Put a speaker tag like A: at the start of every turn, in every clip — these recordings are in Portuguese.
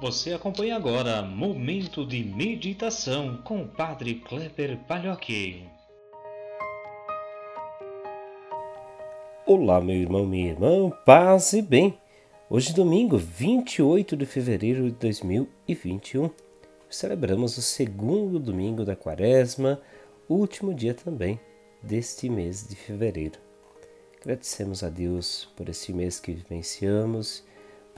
A: Você acompanha agora Momento de Meditação com o Padre Kleber Palhoque.
B: Olá, meu irmão, minha irmã, paz e bem. Hoje, domingo, 28 de fevereiro de 2021, celebramos o segundo domingo da quaresma, último dia também deste mês de fevereiro. Agradecemos a Deus por este mês que vivenciamos,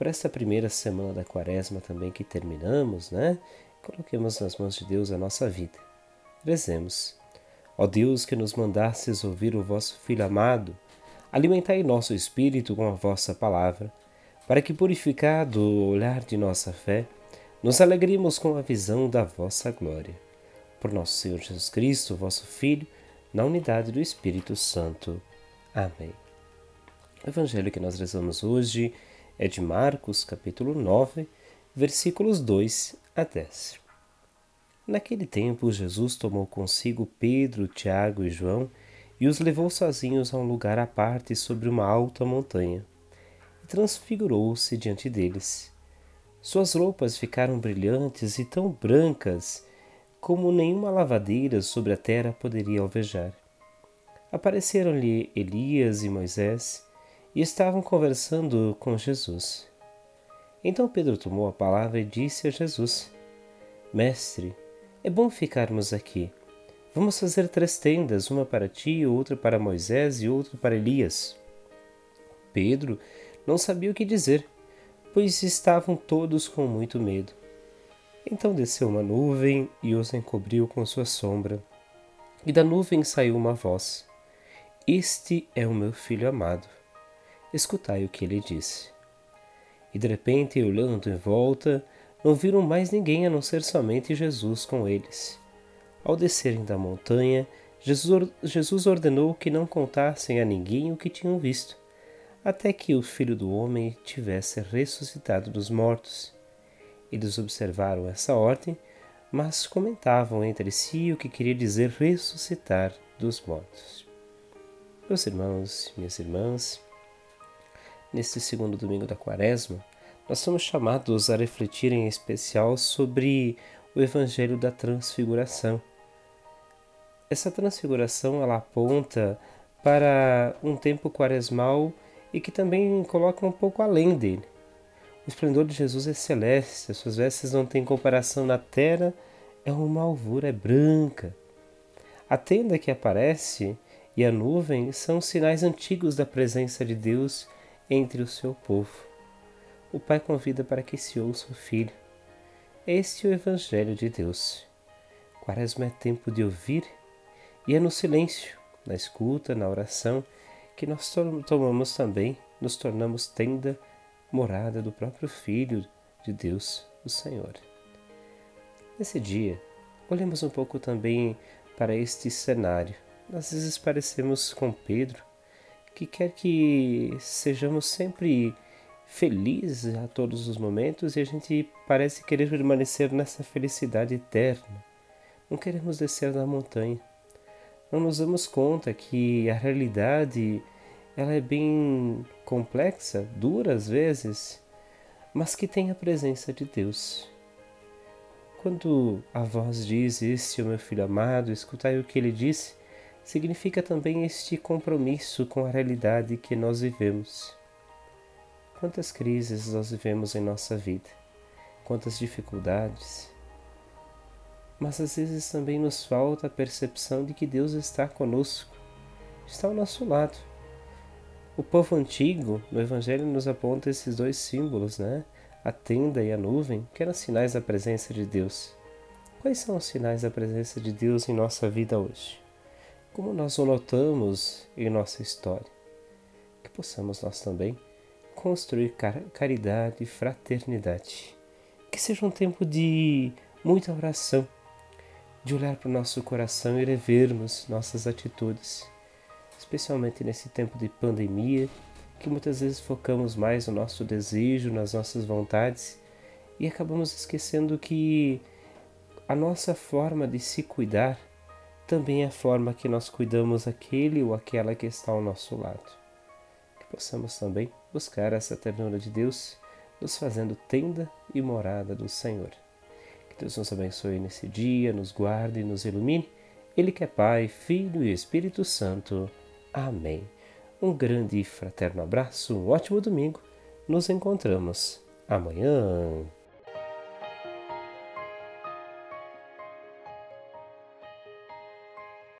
B: por esta primeira semana da quaresma também que terminamos, né? Coloquemos nas mãos de Deus a nossa vida. Rezemos. Ó Deus que nos mandastes ouvir o vosso Filho amado, alimentai nosso espírito com a vossa palavra, para que, purificado o olhar de nossa fé, nos alegremos com a visão da vossa glória. Por nosso Senhor Jesus Cristo, vosso Filho, na unidade do Espírito Santo. Amém. O evangelho que nós rezamos hoje é de Marcos, capítulo 9, versículos 2 a 10. Naquele tempo, Jesus tomou consigo Pedro, Tiago e João e os levou sozinhos a um lugar à parte sobre uma alta montanha. E transfigurou-se diante deles. Suas roupas ficaram brilhantes e tão brancas como nenhuma lavadeira sobre a terra poderia alvejar. Apareceram-lhe Elias e Moisés e estavam conversando com Jesus. Então Pedro tomou a palavra e disse a Jesus: Mestre, é bom ficarmos aqui. Vamos fazer três tendas, uma para ti, outra para Moisés e outra para Elias. Pedro não sabia o que dizer, pois estavam todos com muito medo. Então desceu uma nuvem e os encobriu com sua sombra. E da nuvem saiu uma voz: Este é o meu filho amado. Escutai o que ele disse. E de repente, olhando em volta, não viram mais ninguém a não ser somente Jesus com eles. Ao descerem da montanha, Jesus ordenou que não contassem a ninguém o que tinham visto, até que o filho do homem tivesse ressuscitado dos mortos. Eles observaram essa ordem, mas comentavam entre si o que queria dizer ressuscitar dos mortos. Meus irmãos, minhas irmãs, neste segundo domingo da Quaresma, nós somos chamados a refletir em especial sobre o Evangelho da Transfiguração. Essa transfiguração ela aponta para um tempo quaresmal e que também coloca um pouco além dele. O esplendor de Jesus é celeste, as suas vestes não têm comparação na terra, é uma alvura, é branca. A tenda que aparece e a nuvem são sinais antigos da presença de Deus entre o seu povo. O Pai convida para que se ouça o Filho. Este é o Evangelho de Deus. Quaresma é tempo de ouvir e é no silêncio, na escuta, na oração, que nós tomamos também, nos tornamos tenda morada do próprio Filho de Deus, o Senhor. Nesse dia, olhemos um pouco também para este cenário. Às vezes parecemos com Pedro, que quer que sejamos sempre felizes a todos os momentos e a gente parece querer permanecer nessa felicidade eterna. Não queremos descer da montanha. Não nos damos conta que a realidade ela é bem complexa, dura às vezes, mas que tem a presença de Deus. Quando a voz diz: Este é o meu filho amado, escutai o que ele disse, significa também este compromisso com a realidade que nós vivemos. Quantas crises nós vivemos em nossa vida, quantas dificuldades, mas às vezes também nos falta a percepção de que Deus está conosco, está ao nosso lado o povo antigo no Evangelho nos aponta esses dois símbolos, né? A tenda e a nuvem, que eram sinais da presença de Deus. Quais são os sinais da presença de Deus em nossa vida hoje? Como nós o notamos em nossa história? Que possamos nós também construir caridade e fraternidade. Que seja um tempo de muita oração, de olhar para o nosso coração e revermos nossas atitudes especialmente nesse tempo de pandemia, que muitas vezes focamos mais no nosso desejo, nas nossas vontades e acabamos esquecendo que a nossa forma de se cuidar também é a forma que nós cuidamos aquele ou aquela que está ao nosso lado. Que possamos também buscar essa ternura de Deus nos fazendo tenda e morada do Senhor. Que Deus nos abençoe nesse dia, nos guarde e nos ilumine. Ele que é Pai, Filho e Espírito Santo. Amém. Um grande e fraterno abraço, um ótimo domingo. Nos encontramos amanhã.